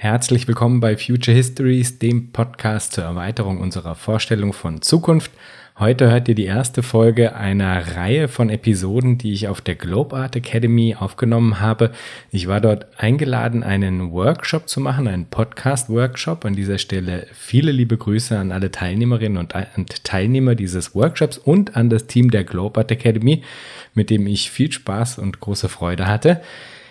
Herzlich willkommen bei Future Histories, dem Podcast zur Erweiterung unserer Vorstellung von Zukunft. Heute hört ihr die erste Folge einer Reihe von Episoden, die ich auf der Globe Art Academy aufgenommen habe. Ich war dort eingeladen, einen Workshop zu machen, einen Podcast-Workshop. An dieser Stelle viele liebe Grüße an alle Teilnehmerinnen und Teilnehmer dieses Workshops und an das Team der Globe Art Academy, mit dem ich viel Spaß und große Freude hatte.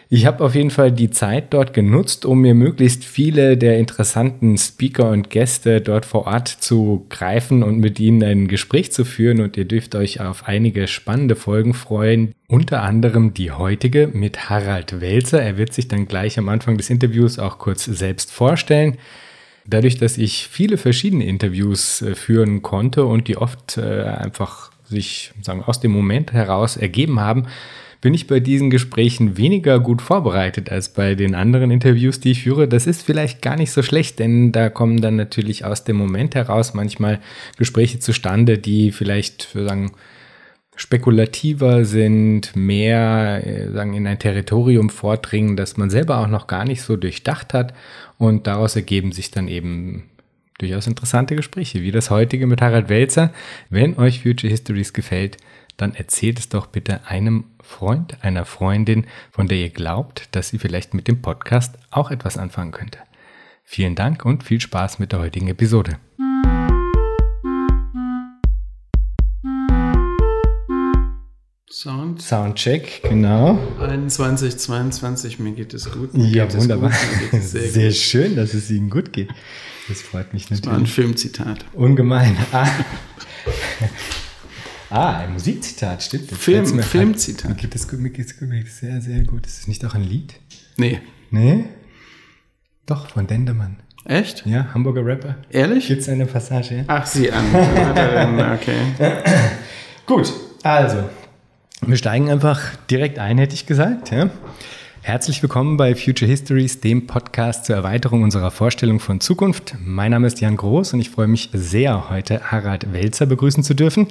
Ich habe auf jeden Fall die Zeit dort genutzt, um mir möglichst viele der interessanten Speaker und Gäste dort vor Ort zu greifen und mit ihnen ein Gespräch zu führen. Und ihr dürft euch auf einige spannende Folgen freuen. Unter anderem die heutige mit Harald Welzer. Er wird sich dann gleich am Anfang des Interviews auch kurz selbst vorstellen. Dadurch, dass ich viele verschiedene Interviews äh, führen konnte und die oft äh, einfach sich sagen, aus dem Moment heraus ergeben haben, bin ich bei diesen Gesprächen weniger gut vorbereitet als bei den anderen Interviews, die ich führe. Das ist vielleicht gar nicht so schlecht, denn da kommen dann natürlich aus dem Moment heraus manchmal Gespräche zustande, die vielleicht, sagen, spekulativer sind, mehr äh, sagen in ein Territorium vordringen, das man selber auch noch gar nicht so durchdacht hat und daraus ergeben sich dann eben durchaus interessante Gespräche, wie das heutige mit Harald Welzer. Wenn euch Future Histories gefällt, dann erzählt es doch bitte einem Freund, einer Freundin, von der ihr glaubt, dass sie vielleicht mit dem Podcast auch etwas anfangen könnte. Vielen Dank und viel Spaß mit der heutigen Episode. Sound. Soundcheck, genau. 21, 22, mir geht es gut. Mir ja, wunderbar. Gut, sehr, sehr schön, dass es Ihnen gut geht. Das freut mich natürlich. Das war ein Filmzitat. Ungemein. Ah. Ah, ein Musikzitat, stimmt. Das Film, Filmzitat. Mir es geht es sehr, sehr gut. Ist es nicht auch ein Lied? Nee. Nee? Doch, von Dendermann. Echt? Ja, Hamburger Rapper. Ehrlich? Gibt es eine Passage? Ach, sie an. okay. gut, also, wir steigen einfach direkt ein, hätte ich gesagt. Ja? Herzlich willkommen bei Future Histories, dem Podcast zur Erweiterung unserer Vorstellung von Zukunft. Mein Name ist Jan Groß und ich freue mich sehr, heute Harald Welzer begrüßen zu dürfen.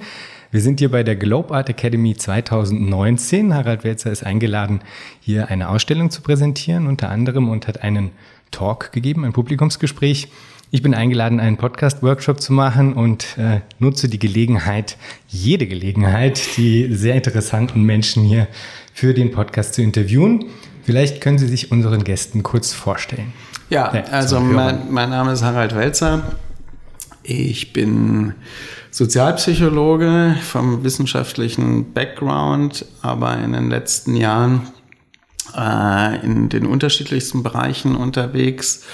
Wir sind hier bei der Globe Art Academy 2019. Harald Welzer ist eingeladen, hier eine Ausstellung zu präsentieren, unter anderem und hat einen Talk gegeben, ein Publikumsgespräch. Ich bin eingeladen, einen Podcast-Workshop zu machen und äh, nutze die Gelegenheit, jede Gelegenheit, die sehr interessanten Menschen hier für den Podcast zu interviewen. Vielleicht können Sie sich unseren Gästen kurz vorstellen. Ja, also mein, mein Name ist Harald Welzer. Ich bin Sozialpsychologe vom wissenschaftlichen Background, aber in den letzten Jahren äh, in den unterschiedlichsten Bereichen unterwegs.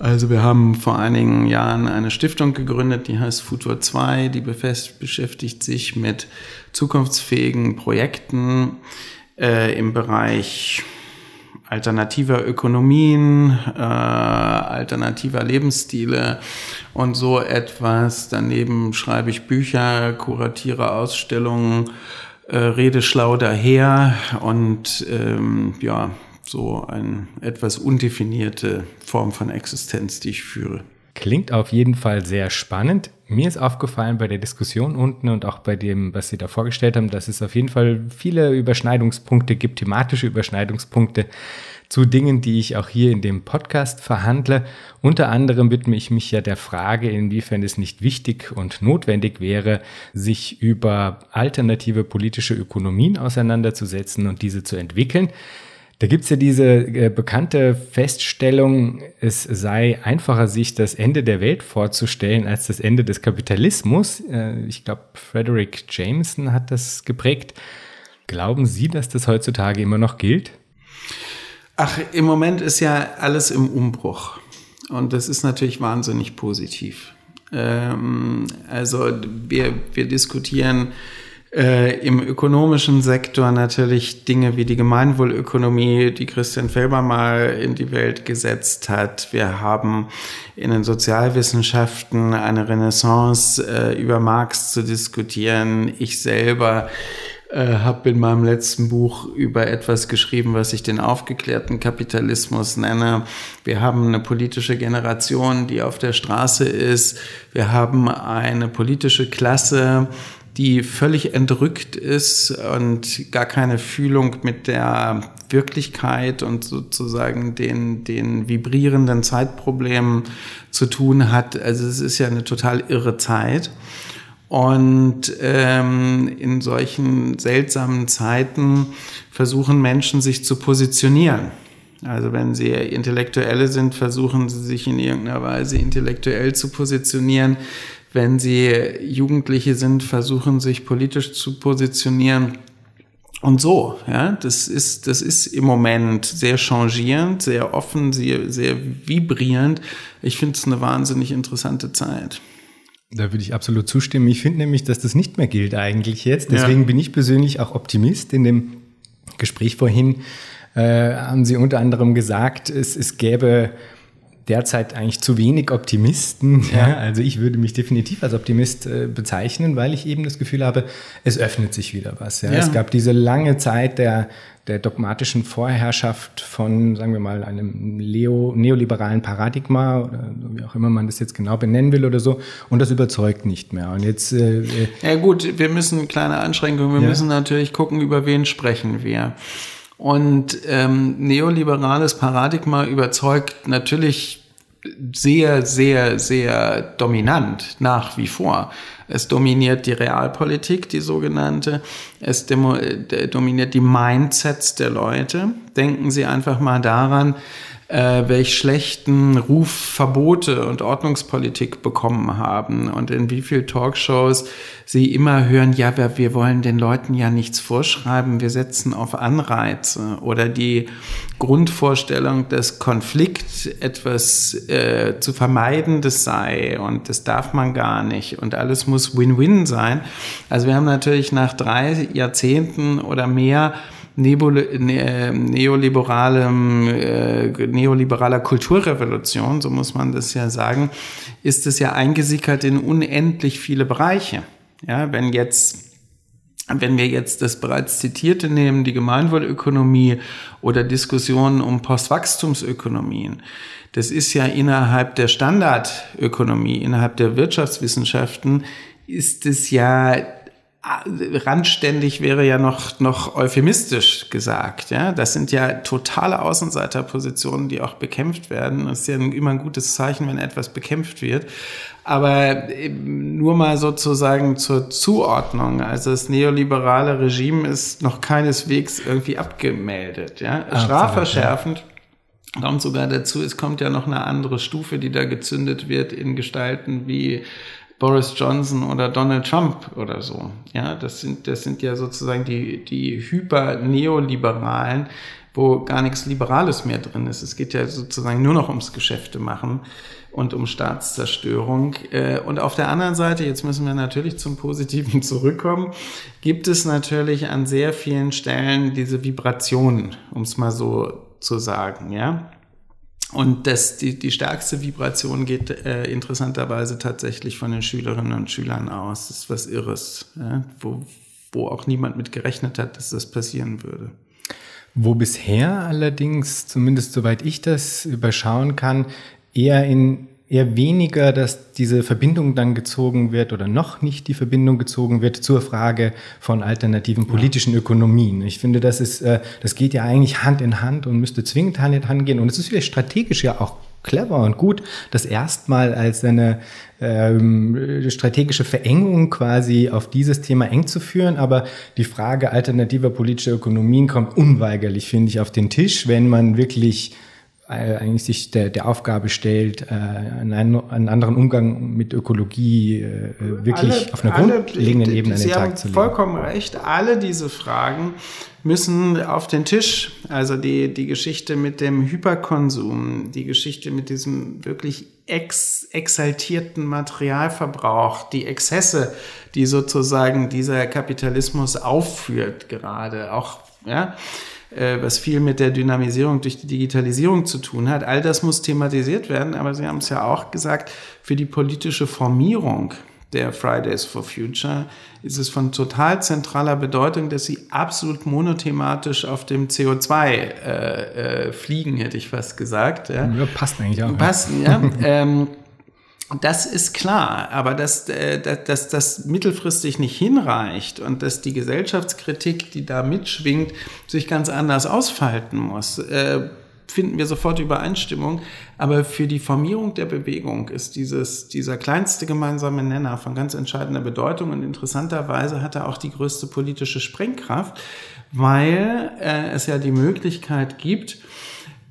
Also wir haben vor einigen Jahren eine Stiftung gegründet, die heißt Futur 2, die beschäftigt sich mit zukunftsfähigen Projekten äh, im Bereich alternativer Ökonomien, äh, alternativer Lebensstile und so etwas. Daneben schreibe ich Bücher, kuratiere Ausstellungen, äh, rede schlau daher und ähm, ja, so eine etwas undefinierte Form von Existenz, die ich führe. Klingt auf jeden Fall sehr spannend. Mir ist aufgefallen bei der Diskussion unten und auch bei dem, was Sie da vorgestellt haben, dass es auf jeden Fall viele Überschneidungspunkte gibt, thematische Überschneidungspunkte zu Dingen, die ich auch hier in dem Podcast verhandle. Unter anderem widme ich mich ja der Frage, inwiefern es nicht wichtig und notwendig wäre, sich über alternative politische Ökonomien auseinanderzusetzen und diese zu entwickeln. Da gibt's ja diese äh, bekannte Feststellung, es sei einfacher, sich das Ende der Welt vorzustellen als das Ende des Kapitalismus. Äh, ich glaube, Frederick Jameson hat das geprägt. Glauben Sie, dass das heutzutage immer noch gilt? Ach, im Moment ist ja alles im Umbruch. Und das ist natürlich wahnsinnig positiv. Ähm, also wir, wir diskutieren äh, im ökonomischen Sektor natürlich Dinge wie die Gemeinwohlökonomie, die Christian Felber mal in die Welt gesetzt hat. Wir haben in den Sozialwissenschaften eine Renaissance äh, über Marx zu diskutieren. Ich selber äh, habe in meinem letzten Buch über etwas geschrieben, was ich den aufgeklärten Kapitalismus nenne. Wir haben eine politische Generation, die auf der Straße ist. Wir haben eine politische Klasse, die völlig entrückt ist und gar keine Fühlung mit der Wirklichkeit und sozusagen den, den vibrierenden Zeitproblemen zu tun hat. Also es ist ja eine total irre Zeit. Und ähm, in solchen seltsamen Zeiten versuchen Menschen sich zu positionieren. Also wenn sie Intellektuelle sind, versuchen sie sich in irgendeiner Weise intellektuell zu positionieren. Wenn sie Jugendliche sind, versuchen sich politisch zu positionieren. Und so, ja, das ist, das ist im Moment sehr changierend, sehr offen, sehr, sehr vibrierend. Ich finde es eine wahnsinnig interessante Zeit. Da würde ich absolut zustimmen. Ich finde nämlich, dass das nicht mehr gilt eigentlich jetzt. Deswegen ja. bin ich persönlich auch Optimist. In dem Gespräch vorhin äh, haben Sie unter anderem gesagt, es, es gäbe derzeit eigentlich zu wenig Optimisten. Ja. Also ich würde mich definitiv als Optimist äh, bezeichnen, weil ich eben das Gefühl habe, es öffnet sich wieder was. Ja. Es gab diese lange Zeit der, der dogmatischen Vorherrschaft von, sagen wir mal, einem Leo, neoliberalen Paradigma oder wie auch immer man das jetzt genau benennen will oder so. Und das überzeugt nicht mehr. Und jetzt. Äh, äh ja gut, wir müssen kleine Einschränkungen. Wir müssen natürlich gucken, über wen sprechen wir. Und ähm, neoliberales Paradigma überzeugt natürlich sehr, sehr, sehr dominant nach wie vor. Es dominiert die Realpolitik, die sogenannte. Es äh, dominiert die Mindsets der Leute. Denken Sie einfach mal daran, äh, welch schlechten Ruf Verbote und Ordnungspolitik bekommen haben und in wie viel Talkshows sie immer hören, ja, wir, wir wollen den Leuten ja nichts vorschreiben, wir setzen auf Anreize oder die Grundvorstellung, dass Konflikt etwas äh, zu vermeidendes sei und das darf man gar nicht und alles muss Win-Win sein. Also wir haben natürlich nach drei Jahrzehnten oder mehr Ne, neoliberalem, äh, neoliberaler Kulturrevolution, so muss man das ja sagen, ist es ja eingesickert in unendlich viele Bereiche. Ja, wenn jetzt wenn wir jetzt das bereits zitierte nehmen, die Gemeinwohlökonomie oder Diskussionen um Postwachstumsökonomien, das ist ja innerhalb der Standardökonomie, innerhalb der Wirtschaftswissenschaften, ist es ja randständig wäre ja noch, noch euphemistisch gesagt. Ja? Das sind ja totale Außenseiterpositionen, die auch bekämpft werden. Das ist ja immer ein gutes Zeichen, wenn etwas bekämpft wird. Aber nur mal sozusagen zur Zuordnung. Also das neoliberale Regime ist noch keineswegs irgendwie abgemeldet. Ja? Strafverschärfend. Kommt sogar dazu, es kommt ja noch eine andere Stufe, die da gezündet wird in Gestalten wie Boris Johnson oder Donald Trump oder so. Ja, das sind, das sind ja sozusagen die, die Hyper-Neoliberalen, wo gar nichts Liberales mehr drin ist. Es geht ja sozusagen nur noch ums Geschäfte machen und um Staatszerstörung. Äh, und auf der anderen Seite, jetzt müssen wir natürlich zum Positiven zurückkommen, gibt es natürlich an sehr vielen Stellen diese Vibrationen, um es mal so zu sagen, ja. Und das, die, die stärkste Vibration geht äh, interessanterweise tatsächlich von den Schülerinnen und Schülern aus. Das ist was Irres, ja? wo, wo auch niemand mit gerechnet hat, dass das passieren würde. Wo bisher allerdings, zumindest soweit ich das überschauen kann, eher in eher weniger, dass diese Verbindung dann gezogen wird oder noch nicht die Verbindung gezogen wird zur Frage von alternativen politischen ja. Ökonomien. Ich finde, das ist, äh, das geht ja eigentlich Hand in Hand und müsste zwingend Hand in Hand gehen. Und es ist vielleicht strategisch ja auch clever und gut, das erstmal als eine ähm, strategische Verengung quasi auf dieses Thema eng zu führen. Aber die Frage alternativer politischer Ökonomien kommt unweigerlich, finde ich, auf den Tisch, wenn man wirklich eigentlich sich der, der Aufgabe stellt, äh, einen, einen anderen Umgang mit Ökologie äh, wirklich alle, auf einer alle, grundlegenden Ebene an den Tag zu legen. Vollkommen recht. Alle diese Fragen müssen auf den Tisch. Also die, die Geschichte mit dem Hyperkonsum, die Geschichte mit diesem wirklich ex, exaltierten Materialverbrauch, die Exzesse, die sozusagen dieser Kapitalismus aufführt gerade, auch, ja äh, was viel mit der Dynamisierung durch die Digitalisierung zu tun hat. All das muss thematisiert werden, aber Sie haben es ja auch gesagt, für die politische Formierung der Fridays for Future ist es von total zentraler Bedeutung, dass sie absolut monothematisch auf dem CO2 äh, äh, fliegen, hätte ich fast gesagt. Ja, ja passt eigentlich auch. Passen, ja. ähm, Das ist klar, aber dass, äh, dass das mittelfristig nicht hinreicht und dass die Gesellschaftskritik, die da mitschwingt, sich ganz anders ausfalten muss, äh, finden wir sofort Übereinstimmung. Aber für die Formierung der Bewegung ist dieses, dieser kleinste gemeinsame Nenner von ganz entscheidender Bedeutung und interessanterweise hat er auch die größte politische Sprengkraft, weil äh, es ja die Möglichkeit gibt,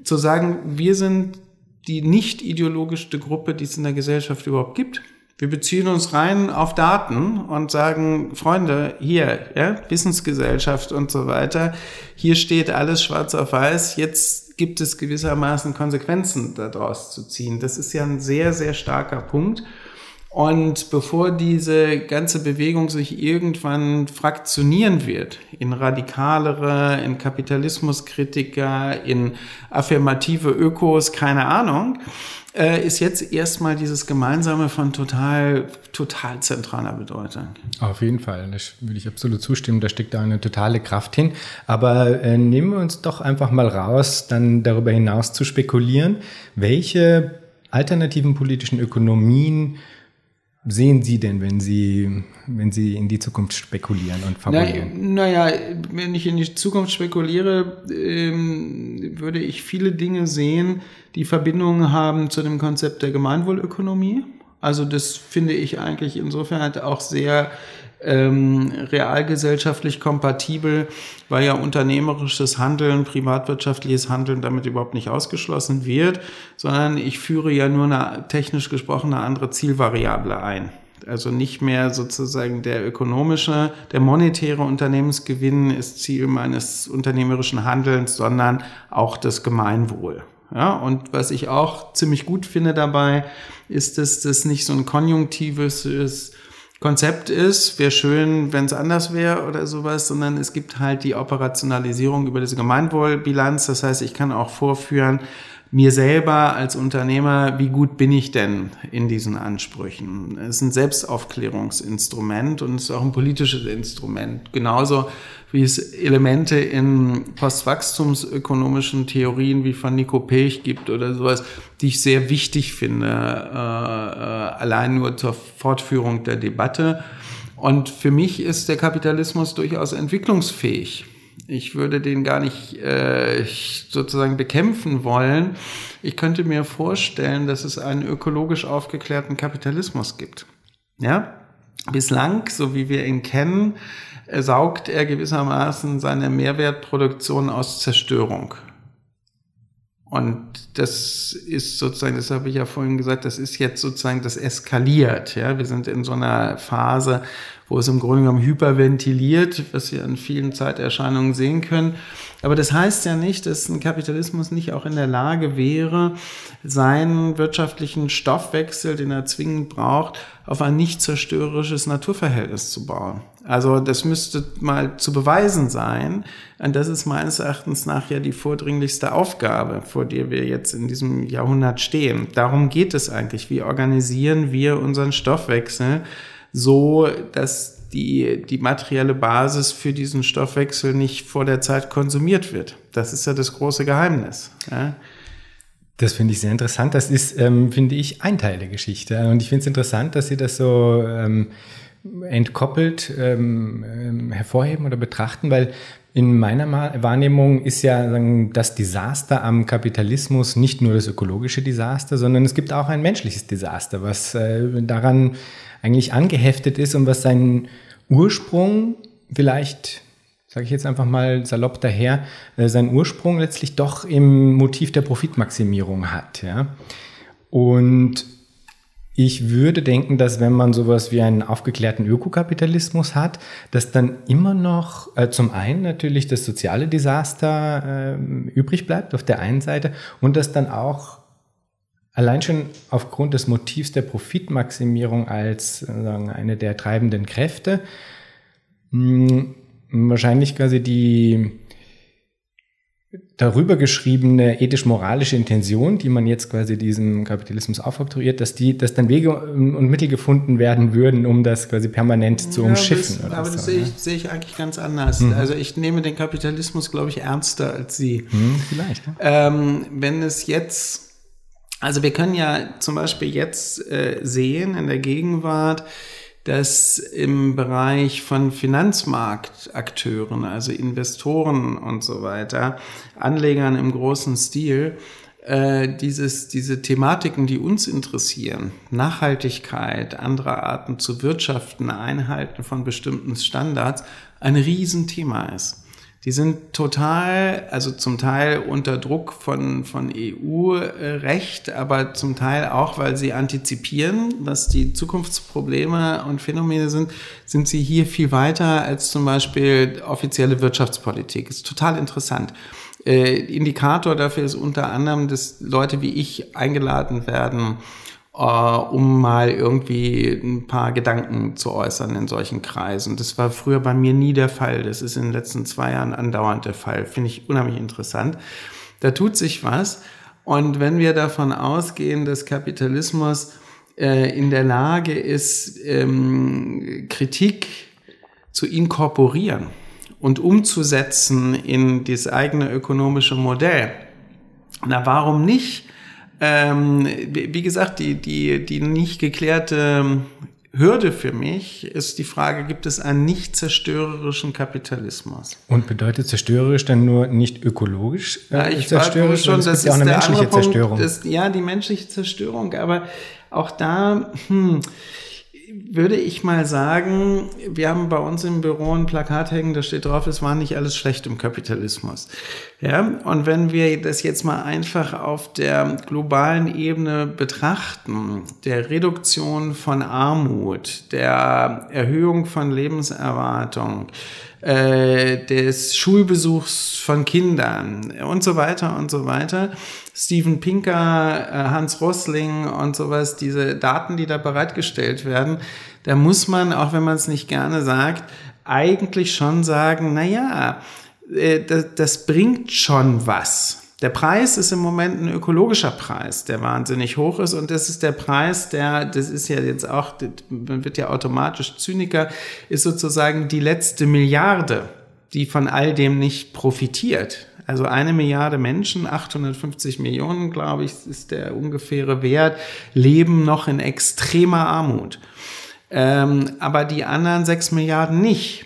zu sagen, wir sind die nicht ideologischste Gruppe, die es in der Gesellschaft überhaupt gibt. Wir beziehen uns rein auf Daten und sagen, Freunde, hier, ja, Wissensgesellschaft und so weiter, hier steht alles schwarz auf weiß, jetzt gibt es gewissermaßen Konsequenzen daraus zu ziehen. Das ist ja ein sehr, sehr starker Punkt. Und bevor diese ganze Bewegung sich irgendwann fraktionieren wird in radikalere, in Kapitalismuskritiker, in affirmative Ökos, keine Ahnung, äh, ist jetzt erstmal dieses Gemeinsame von total, total zentraler Bedeutung. Auf jeden Fall, da würde ich absolut zustimmen, da steckt da eine totale Kraft hin. Aber äh, nehmen wir uns doch einfach mal raus, dann darüber hinaus zu spekulieren, welche alternativen politischen Ökonomien sehen Sie denn, wenn Sie, wenn Sie in die Zukunft spekulieren und fabulieren? Naja, na wenn ich in die Zukunft spekuliere, ähm, würde ich viele Dinge sehen, die Verbindungen haben zu dem Konzept der Gemeinwohlökonomie. Also das finde ich eigentlich insofern halt auch sehr ähm, realgesellschaftlich kompatibel, weil ja unternehmerisches Handeln, privatwirtschaftliches Handeln damit überhaupt nicht ausgeschlossen wird, sondern ich führe ja nur eine technisch gesprochen eine andere Zielvariable ein. Also nicht mehr sozusagen der ökonomische, der monetäre Unternehmensgewinn ist Ziel meines unternehmerischen Handelns, sondern auch das Gemeinwohl. Ja, und was ich auch ziemlich gut finde dabei, ist, dass das nicht so ein konjunktives Konzept ist, wäre schön, wenn es anders wäre oder sowas, sondern es gibt halt die Operationalisierung über diese Gemeinwohlbilanz. Das heißt, ich kann auch vorführen, mir selber als Unternehmer, wie gut bin ich denn in diesen Ansprüchen? Es ist ein Selbstaufklärungsinstrument und es ist auch ein politisches Instrument. Genauso wie es Elemente in postwachstumsökonomischen Theorien wie von Nico Pech gibt oder sowas, die ich sehr wichtig finde, äh, äh, allein nur zur Fortführung der Debatte. Und für mich ist der Kapitalismus durchaus entwicklungsfähig. Ich würde den gar nicht äh, sozusagen bekämpfen wollen. Ich könnte mir vorstellen, dass es einen ökologisch aufgeklärten Kapitalismus gibt. Ja? Bislang, so wie wir ihn kennen, saugt er gewissermaßen seine Mehrwertproduktion aus Zerstörung. Und das ist sozusagen, das habe ich ja vorhin gesagt, das ist jetzt sozusagen, das eskaliert. Ja, wir sind in so einer Phase, wo es im Grunde genommen hyperventiliert, was wir an vielen Zeiterscheinungen sehen können. Aber das heißt ja nicht, dass ein Kapitalismus nicht auch in der Lage wäre, seinen wirtschaftlichen Stoffwechsel, den er zwingend braucht, auf ein nicht zerstörerisches Naturverhältnis zu bauen. Also das müsste mal zu beweisen sein. Und das ist meines Erachtens nach ja die vordringlichste Aufgabe, vor der wir jetzt in diesem Jahrhundert stehen. Darum geht es eigentlich. Wie organisieren wir unseren Stoffwechsel so, dass die, die materielle Basis für diesen Stoffwechsel nicht vor der Zeit konsumiert wird. Das ist ja das große Geheimnis. Ja? Das finde ich sehr interessant. Das ist, ähm, finde ich, ein Teil der Geschichte. Und ich finde es interessant, dass Sie das so ähm, entkoppelt ähm, ähm hervorheben oder betrachten, weil in meiner Wahrnehmung ist ja das Desaster am Kapitalismus nicht nur das ökologische Desaster, sondern es gibt auch ein menschliches Desaster, was äh, daran eigentlich angeheftet ist und was seinen Ursprung vielleicht, sage ich jetzt einfach mal salopp daher, äh, seinen Ursprung letztlich doch im Motiv der Profitmaximierung hat. Ja? Und ich würde denken, dass wenn man sowas wie einen aufgeklärten Ökokapitalismus hat, dass dann immer noch äh, zum einen natürlich das soziale Desaster äh, übrig bleibt auf der einen Seite und dass dann auch allein schon aufgrund des Motivs der Profitmaximierung als sagen, eine der treibenden Kräfte mh, hm, wahrscheinlich quasi die darüber geschriebene ethisch-moralische Intention, die man jetzt quasi diesem Kapitalismus aufoktroyiert, dass die, dass dann Wege und Mittel gefunden werden würden, um das quasi permanent zu umschiffen. Das, aber so, das sehe, ich, sehe ich eigentlich ganz anders. Mhm. Also ich nehme den Kapitalismus, glaube ich, ernster als Sie. Mhm, vielleicht. Ja. Ähm, wenn es jetzt Also wir können ja zum Beispiel jetzt äh, sehen in der Gegenwart, dass im Bereich von Finanzmarktakteuren, also Investoren und so weiter, Anlegern im großen Stil, äh, dieses, diese Thematiken, die uns interessieren, Nachhaltigkeit, andere Arten zu wirtschaften, Einhalten von bestimmten Standards, ein Riesenthema ist. Die sind total, also zum Teil unter Druck von, von EU-Recht, aber zum Teil auch, weil sie antizipieren, was die Zukunftsprobleme und Phänomene sind, sind sie hier viel weiter als zum Beispiel offizielle Wirtschaftspolitik. ist total interessant. Äh, Indikator dafür ist unter anderem, dass Leute wie ich eingeladen werden, um mal irgendwie ein paar Gedanken zu äußern in solchen Kreisen. Das war früher bei mir nie der Fall. Das ist in den letzten zwei Jahren andauernd der Fall. Finde ich unheimlich interessant. Da tut sich was. Und wenn wir davon ausgehen, dass Kapitalismus äh, in der Lage ist, ähm, Kritik zu inkorporieren und umzusetzen in das eigene ökonomische Modell, na warum nicht ähm, wie gesagt, die, die, die nicht geklärte Hürde für mich ist die Frage, gibt es einen nicht zerstörerischen Kapitalismus? Und bedeutet zerstörerisch dann nur nicht ökologisch? Äh, ja, ich zerstörerisch schon, das ist ja auch eine menschliche Zerstörung. Ist, ja, die menschliche Zerstörung, aber auch da, hm, würde ich mal sagen, wir haben bei uns im Büro ein Plakat hängen, da steht drauf, es war nicht alles schlecht im Kapitalismus. Ja, und wenn wir das jetzt mal einfach auf der globalen Ebene betrachten, der Reduktion von Armut, der Erhöhung von Lebenserwartung, äh, des Schulbesuchs von Kindern und so weiter und so weiter. Steven Pinker, äh, Hans Rosling und sowas, diese Daten, die da bereitgestellt werden, da muss man, auch wenn man es nicht gerne sagt, eigentlich schon sagen, na ja, das, das bringt schon was. Der Preis ist im Moment ein ökologischer Preis, der wahnsinnig hoch ist. Und das ist der Preis, der, das ist ja jetzt auch, man wird ja automatisch Zyniker, ist sozusagen die letzte Milliarde, die von all dem nicht profitiert. Also eine Milliarde Menschen, 850 Millionen, glaube ich, ist der ungefähre Wert, leben noch in extremer Armut. Ähm, aber die anderen sechs Milliarden nicht.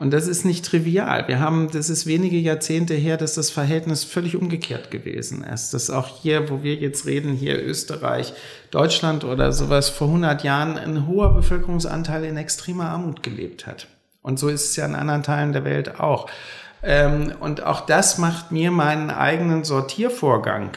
Und das ist nicht trivial. Wir haben, das ist wenige Jahrzehnte her, dass das Verhältnis völlig umgekehrt gewesen ist. Dass auch hier, wo wir jetzt reden, hier Österreich, Deutschland oder sowas, vor 100 Jahren ein hoher Bevölkerungsanteil in extremer Armut gelebt hat. Und so ist es ja in anderen Teilen der Welt auch. Ähm, und auch das macht mir meinen eigenen Sortiervorgang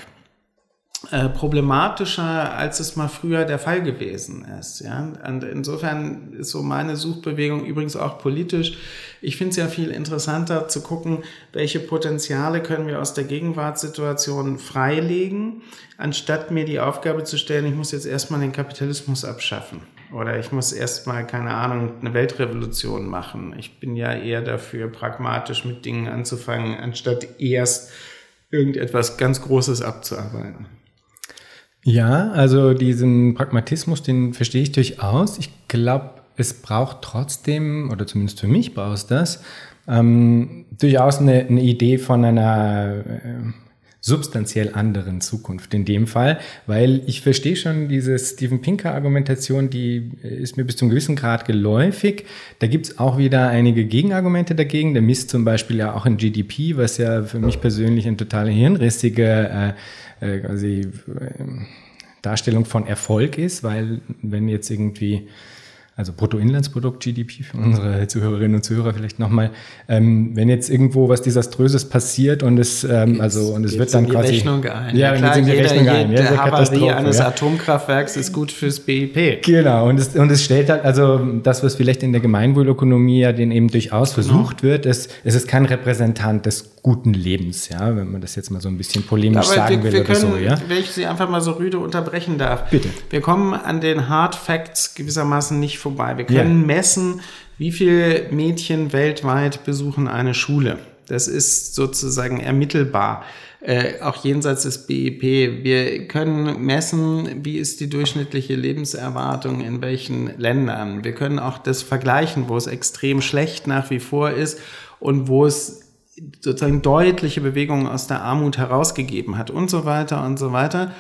äh, problematischer, als es mal früher der Fall gewesen ist. Ja? Und insofern ist so meine Suchbewegung übrigens auch politisch. Ich finde es ja viel interessanter zu gucken, welche Potenziale können wir aus der Gegenwartssituation freilegen, anstatt mir die Aufgabe zu stellen, ich muss jetzt erstmal den Kapitalismus abschaffen. Oder ich muss erstmal, keine Ahnung, eine Weltrevolution machen. Ich bin ja eher dafür, pragmatisch mit Dingen anzufangen, anstatt erst irgendetwas ganz Großes abzuarbeiten. Ja, also diesen Pragmatismus, den verstehe ich durchaus. Ich glaube, es braucht trotzdem, oder zumindest für mich braucht es das, ähm, durchaus eine, eine, Idee von einer äh, substanziell anderen Zukunft in dem Fall, weil ich verstehe schon diese Steven Pinker Argumentation, die ist mir bis zum gewissen Grad geläufig. Da gibt's auch wieder einige Gegenargumente dagegen. Der misst zum Beispiel ja auch in GDP, was ja für mich persönlich ein total hirnrissige äh, äh, quasi äh, Darstellung von Erfolg ist, weil wenn jetzt irgendwie also Bruttoinlandsprodukt, GDP für unsere Zuhörerinnen und Zuhörer vielleicht nochmal, ähm, wenn jetzt irgendwo was Desaströses passiert und es, ähm, also und es wird dann in die quasi Rechnung ein. Ja, ja klar, in die jeder, Rechnung ein. Ja, der Havarie eines ja. Atomkraftwerks ist gut fürs BIP. Genau und es und es stellt halt also das, was vielleicht in der Gemeinwohlökonomie ja den eben durchaus genau. versucht wird, ist es ist kein Repräsentant des guten Lebens, ja, wenn man das jetzt mal so ein bisschen polemisch Aber sagen wir, will wir oder können, so, ja. Wenn ich Sie einfach mal so rüde unterbrechen darf. Bitte. Wir kommen an den Hard Facts gewissermaßen nicht vorbei. Wir können ja. messen, wie viele Mädchen weltweit besuchen eine Schule. Das ist sozusagen ermittelbar, äh, auch jenseits des BIP. Wir können messen, wie ist die durchschnittliche Lebenserwartung in welchen Ländern. Wir können auch das vergleichen, wo es extrem schlecht nach wie vor ist und wo es sozusagen deutliche Bewegungen aus der Armut herausgegeben hat und so weiter und so weiter.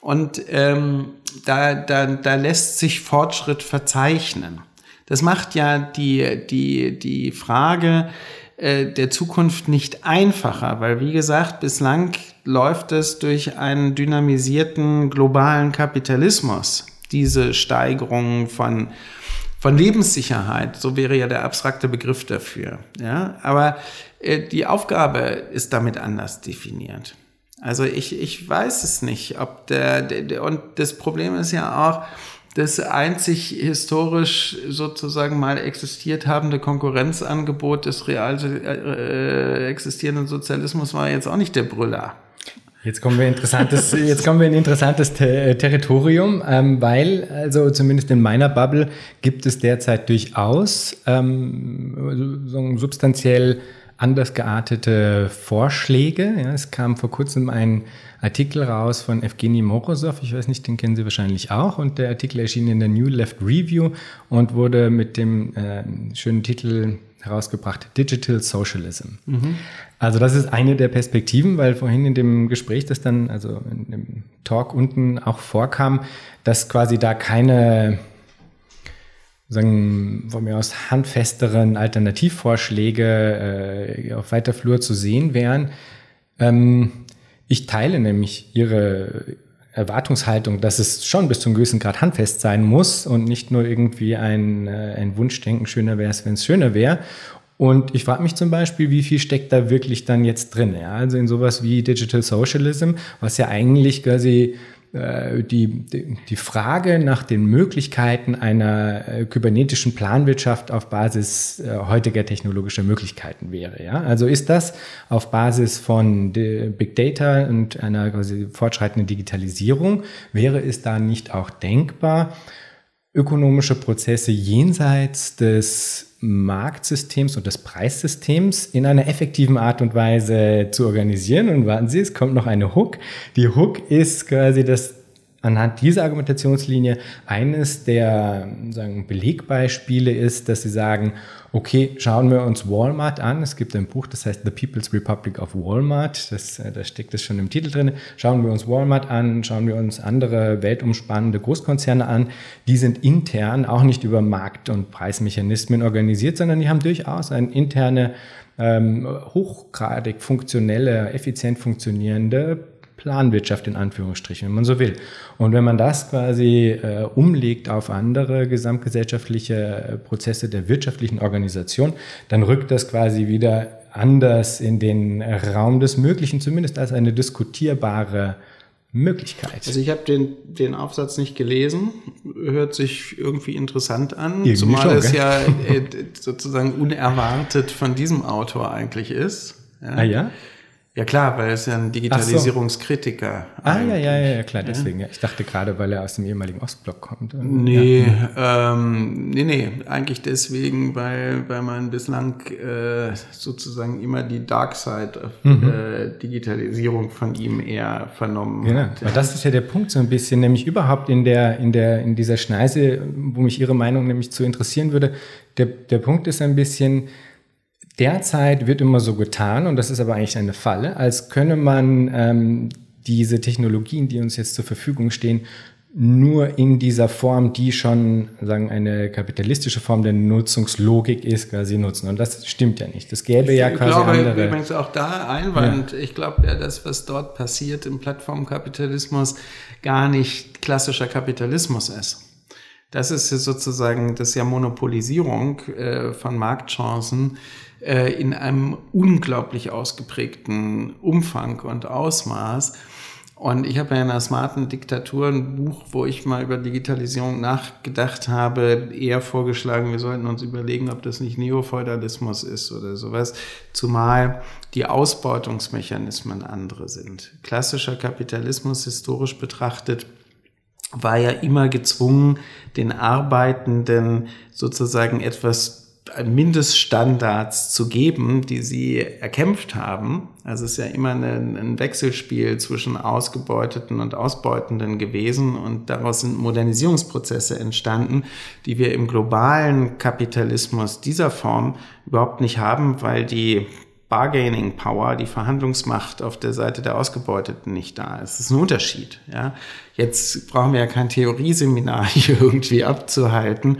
Und ähm, da, da, da lässt sich Fortschritt verzeichnen. Das macht ja die, die, die Frage äh, der Zukunft nicht einfacher, weil wie gesagt, bislang läuft es durch einen dynamisierten globalen Kapitalismus, diese Steigerung von von Lebenssicherheit, so wäre ja der abstrakte Begriff dafür. Ja, aber äh, die Aufgabe ist damit anders definiert. Also ich, ich weiß es nicht, ob der, der und das Problem ist ja auch, das einzig historisch sozusagen mal existiert habende Konkurrenzangebot des real äh, existierenden Sozialismus war jetzt auch nicht der Brüller. Jetzt kommen wir interessantes, jetzt kommen wir in interessantes Ter Territorium, ähm, weil also zumindest in meiner Bubble gibt es derzeit durchaus ähm, so substanziell anders geartete Vorschläge. Ja, es kam vor kurzem ein Artikel raus von Evgeny Morozov, ich weiß nicht, den kennen Sie wahrscheinlich auch, und der Artikel erschien in der New Left Review und wurde mit dem äh, schönen Titel herausgebracht, Digital Socialism. Mhm. Also das ist eine der Perspektiven, weil vorhin in dem Gespräch, das dann, also in dem Talk unten auch vorkam, dass quasi da keine sagen, von mir aus handfesteren Alternativvorschläge äh, auf weiter Flur zu sehen wären. Ähm, ich teile nämlich Ihre Erwartungshaltung, dass es schon bis zum gewissen Grad handfest sein muss und nicht nur irgendwie ein, äh, ein Wunschdenken, schöner wäre es, wenn es schöner wäre. Und ich frage mich zum Beispiel, wie viel steckt da wirklich dann jetzt drin? Ja? Also in sowas wie Digital Socialism, was ja eigentlich quasi äh, die, die Frage nach den Möglichkeiten einer äh, kybernetischen Planwirtschaft auf Basis äh, heutiger technologischer Möglichkeiten wäre. Ja? Also ist das auf Basis von Big Data und einer quasi fortschreitenden Digitalisierung, wäre es da nicht auch denkbar, ökonomische Prozesse jenseits des Marktsystems und des Preissystems in einer effektiven Art und Weise zu organisieren. Und warten Sie, es kommt noch eine Hook. Die Hook ist quasi das anhand dieser Argumentationslinie eines der sagen, Belegbeispiele ist, dass sie sagen, okay, schauen wir uns Walmart an. Es gibt ein Buch, das heißt The People's Republic of Walmart. Das, äh, da steckt es schon im Titel drin. Schauen wir uns Walmart an, schauen wir uns andere weltumspannende Großkonzerne an. Die sind intern auch nicht über Markt- und Preismechanismen organisiert, sondern die haben durchaus eine interne ähm, hochgradig funktionelle, effizient funktionierende Planwirtschaft in Anführungsstrichen, wenn man so will. Und wenn man das quasi äh, umlegt auf andere gesamtgesellschaftliche äh, Prozesse der wirtschaftlichen Organisation, dann rückt das quasi wieder anders in den Raum des Möglichen, zumindest als eine diskutierbare Möglichkeit. Also ich habe den, den Aufsatz nicht gelesen, hört sich irgendwie interessant an, irgendwie zumal schon, es ja äh, sozusagen unerwartet von diesem Autor eigentlich ist. Ja. Ah ja? Ja klar, weil er ist ja ein Digitalisierungskritiker. So. Ah ja, ja, ja, klar, deswegen. Ja. Ich dachte gerade, weil er aus dem ehemaligen Ostblock kommt. Nee, ja. ähm, nee, nee, eigentlich deswegen, weil, weil man bislang äh, sozusagen immer die Dark Side mhm. äh, Digitalisierung von ihm eher vernommen genau. hat. Ja. Aber das ist ja der Punkt so ein bisschen, nämlich überhaupt in der, in der, in dieser Schneise, wo mich Ihre Meinung nämlich zu interessieren würde. Der, der Punkt ist ein bisschen, Derzeit wird immer so getan, und das ist aber eigentlich eine Falle, als könne man ähm, diese Technologien, die uns jetzt zur Verfügung stehen, nur in dieser Form, die schon sagen eine kapitalistische Form der Nutzungslogik ist, quasi nutzen. Und das stimmt ja nicht. Das gäbe ja quasi glaube, andere. Übrigens auch da Einwand. Ja. Ich glaube ja, das, was dort passiert im Plattformkapitalismus, gar nicht klassischer Kapitalismus ist. Das ist sozusagen das ist ja Monopolisierung äh, von Marktchancen äh, in einem unglaublich ausgeprägten Umfang und Ausmaß. Und ich habe ja in einer smarten Diktatur ein Buch, wo ich mal über Digitalisierung nachgedacht habe, eher vorgeschlagen, wir sollten uns überlegen, ob das nicht Neofeudalismus ist oder sowas, zumal die Ausbeutungsmechanismen andere sind. Klassischer Kapitalismus historisch betrachtet war ja immer gezwungen, den Arbeitenden sozusagen etwas Mindeststandards zu geben, die sie erkämpft haben. Also es ist ja immer ein, Wechselspiel zwischen Ausgebeuteten und Ausbeutenden gewesen und daraus sind Modernisierungsprozesse entstanden, die wir im globalen Kapitalismus dieser Form überhaupt nicht haben, weil die Bargaining Power, die Verhandlungsmacht auf der Seite der Ausgebeuteten nicht da ist. Das ist ein Unterschied. Ja? Jetzt brauchen wir ja kein Theorieseminar hier irgendwie abzuhalten.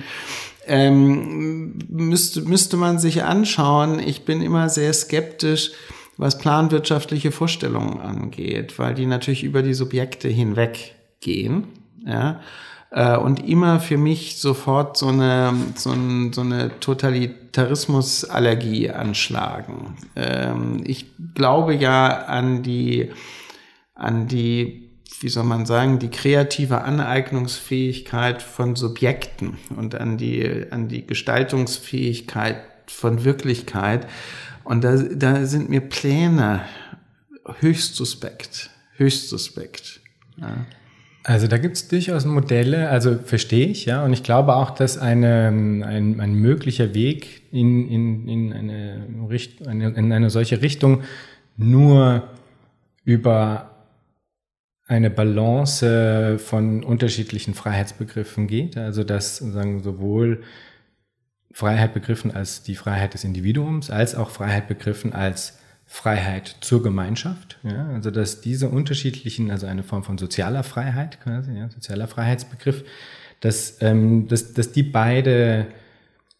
Ähm, müsste, müsste man sich anschauen. Ich bin immer sehr skeptisch, was planwirtschaftliche Vorstellungen angeht, weil die natürlich über die Subjekte hinweg gehen. Ja? Äh, und immer für mich sofort so eine, so, ein, so eine Totalitarismusallergie anschlagen. Ähm, ich glaube ja an die, an die, wie soll man sagen, die kreative Aneignungsfähigkeit von Subjekten und an die, an die Gestaltungsfähigkeit von Wirklichkeit. Und da, da sind mir Pläne höchst suspekt, höchst suspekt. Ja. Also da gibt es durchaus Modelle, also verstehe ich, ja, und ich glaube auch, dass eine, ein, ein möglicher Weg in, in, in, eine Richt, in eine solche Richtung nur über eine Balance von unterschiedlichen Freiheitsbegriffen geht, also dass sagen, sowohl Freiheit begriffen als die Freiheit des Individuums, als auch Freiheit begriffen als Freiheit zur Gemeinschaft. Ja? Also dass diese unterschiedlichen, also eine Form von sozialer Freiheit quasi, ja, sozialer Freiheitsbegriff, dass, ähm, dass, dass die beide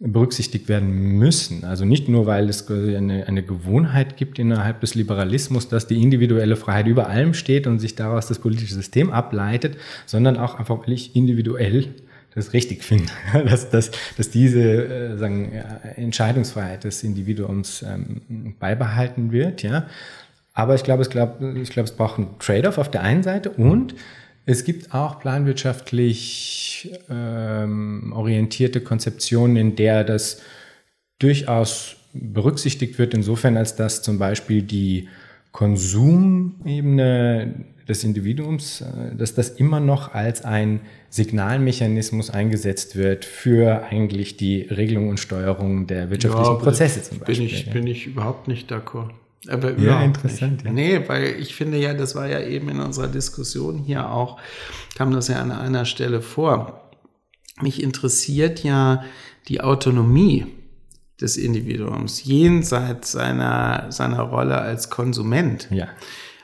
berücksichtigt werden müssen. Also nicht nur, weil es eine, eine Gewohnheit gibt innerhalb des Liberalismus, dass die individuelle Freiheit über allem steht und sich daraus das politische System ableitet, sondern auch einfach, weil ich individuell das richtig finde, dass, dass, dass diese äh, sagen, Entscheidungsfreiheit des Individuums ähm, beibehalten wird. Ja. Aber ich glaube, es, glaub, ich glaube, es braucht einen Trade-off auf der einen Seite und es gibt auch planwirtschaftlich ähm, orientierte Konzeptionen, in der das durchaus berücksichtigt wird, insofern als dass zum Beispiel die Konsumebene des Individuums, äh, dass das immer noch als ein Signalmechanismus eingesetzt wird für eigentlich die Regelung und Steuerung der wirtschaftlichen ja, Prozesse zum Beispiel. Bin ich, bin ich überhaupt nicht d'accord. Aber ja, interessant. Nicht. Ja. Nee, weil ich finde ja, das war ja eben in unserer Diskussion hier auch, kam das ja an einer Stelle vor. Mich interessiert ja die Autonomie des Individuums jenseits seiner, seiner Rolle als Konsument. Ja.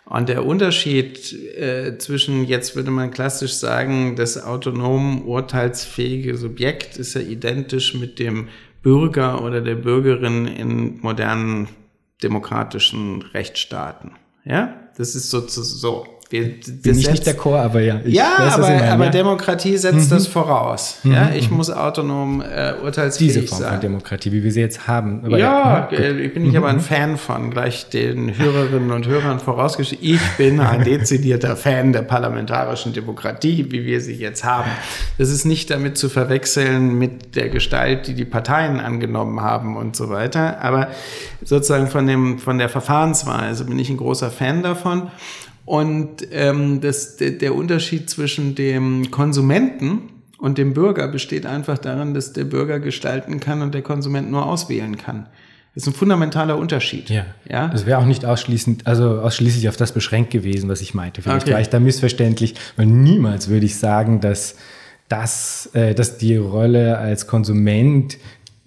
Und der Unterschied äh, zwischen, jetzt würde man klassisch sagen, das autonom urteilsfähige Subjekt ist ja identisch mit dem Bürger oder der Bürgerin in modernen demokratischen Rechtsstaaten. Ja, das ist sozusagen so. Wir, Bin ich nicht der Chor, aber ja. ja, aber, aber ja. Demokratie setzt mhm. das voraus. Mhm. Ja, ich mhm. muss autonom äh, urteilsfähig Diese Form sein. von Demokratie, wie wir sie jetzt haben. Aber ja, ja äh, ich bin ich aber ein mhm. Fan von, gleich den Hörerinnen und Hörern vorausgestellt. Ich bin ein dezidierter Fan der parlamentarischen Demokratie, wie wir sie jetzt haben. Das ist nicht damit zu verwechseln mit der Gestalt, die die Parteien angenommen haben und so weiter. Aber sozusagen von, dem, von der Verfahrensweise bin ich ein großer Fan davon. Und ähm, das, der, Unterschied zwischen dem Konsumenten und dem Bürger besteht einfach darin, dass der Bürger gestalten kann und der Konsument nur auswählen kann. Das ist ein fundamentaler Unterschied. Ja. ja? Das wäre auch nicht ausschließend, also ausschließlich auf das beschränkt gewesen, was ich meinte. Vielleicht okay. war ich da missverständlich, weil niemals würde ich sagen, dass, dass, äh, dass die Rolle als Konsument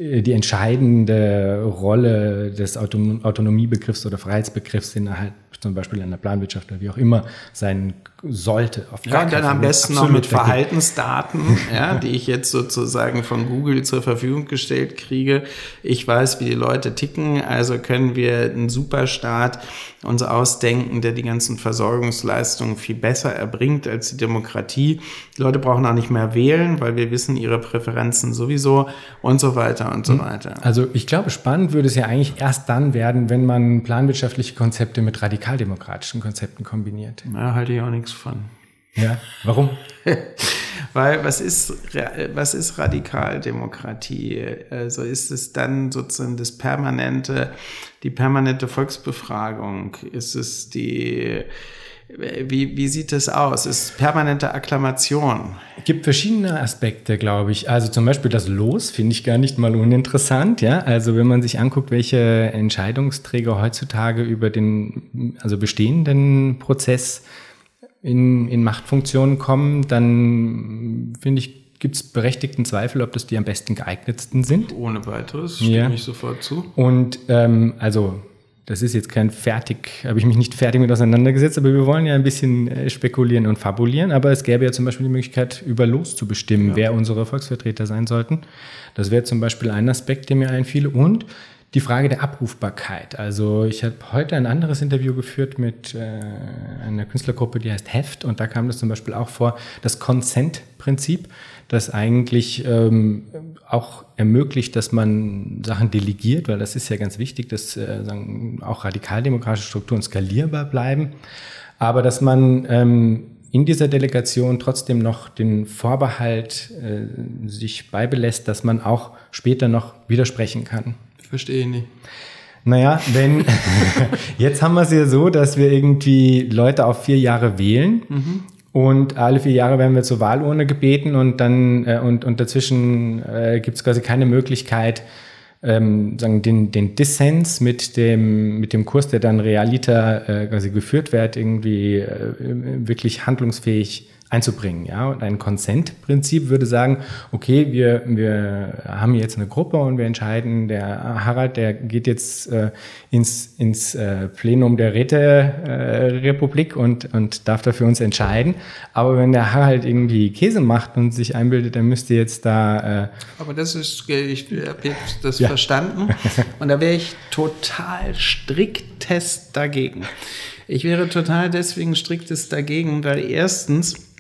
die entscheidende Rolle des Autonomiebegriffs oder Freiheitsbegriffs innerhalb zum Beispiel in der Planwirtschaft oder wie auch immer sein sollte. Auf ja, und dann am besten noch mit Verhaltensdaten, ja, die ich jetzt sozusagen von Google zur Verfügung gestellt kriege. Ich weiß, wie die Leute ticken, also können wir einen Superstaat uns ausdenken, der die ganzen Versorgungsleistungen viel besser erbringt als die Demokratie. Die Leute brauchen auch nicht mehr wählen, weil wir wissen ihre Präferenzen sowieso und so weiter und so hm. weiter. Also ich glaube, spannend würde es ja eigentlich erst dann werden, wenn man planwirtschaftliche Konzepte mit radikaldemokratischen Konzepten kombiniert. Na, halte ich auch nichts von. Ja, warum? Weil was ist, was ist Radikaldemokratie? Also ist es dann sozusagen das permanente, die permanente Volksbefragung? Ist es die, wie, wie sieht es aus? Ist permanente Akklamation? Es gibt verschiedene Aspekte, glaube ich. Also zum Beispiel das Los finde ich gar nicht mal uninteressant. Ja, also wenn man sich anguckt, welche Entscheidungsträger heutzutage über den also bestehenden Prozess in, in Machtfunktionen kommen, dann finde ich, gibt es berechtigten Zweifel, ob das die am besten geeignetsten sind. Ohne weiteres, stimme ja. ich sofort zu. Und ähm, also das ist jetzt kein fertig, habe ich mich nicht fertig mit auseinandergesetzt, aber wir wollen ja ein bisschen äh, spekulieren und fabulieren. Aber es gäbe ja zum Beispiel die Möglichkeit, über Los zu bestimmen, ja. wer unsere Volksvertreter sein sollten. Das wäre zum Beispiel ein Aspekt, der mir einfiel. Und die Frage der Abrufbarkeit. Also ich habe heute ein anderes Interview geführt mit äh, einer Künstlergruppe, die heißt Heft. Und da kam das zum Beispiel auch vor, das Consent-Prinzip das eigentlich ähm, auch ermöglicht, dass man Sachen delegiert, weil das ist ja ganz wichtig, dass äh, sagen, auch radikaldemokratische Strukturen skalierbar bleiben, aber dass man ähm, in dieser Delegation trotzdem noch den Vorbehalt äh, sich beibelässt, dass man auch später noch widersprechen kann. Verstehe ich nicht. Naja, wenn jetzt haben wir es ja so, dass wir irgendwie Leute auf vier Jahre wählen mhm. Und alle vier Jahre werden wir zur Wahlurne gebeten und dann äh, und, und dazwischen äh, gibt es quasi keine Möglichkeit, ähm, sagen, den, den Dissens mit dem, mit dem Kurs, der dann realiter äh, quasi geführt wird, irgendwie äh, wirklich handlungsfähig einzubringen. Ja? Und ein Consent-Prinzip würde sagen, okay, wir, wir haben jetzt eine Gruppe und wir entscheiden, der Harald, der geht jetzt äh, ins, ins äh, Plenum der Räterepublik äh, und, und darf da für uns entscheiden. Aber wenn der Harald irgendwie Käse macht und sich einbildet, dann müsste jetzt da... Äh, Aber das ist, ich habe jetzt das ja. verstanden und da wäre ich total striktest dagegen. Ich wäre total deswegen striktest dagegen, weil erstens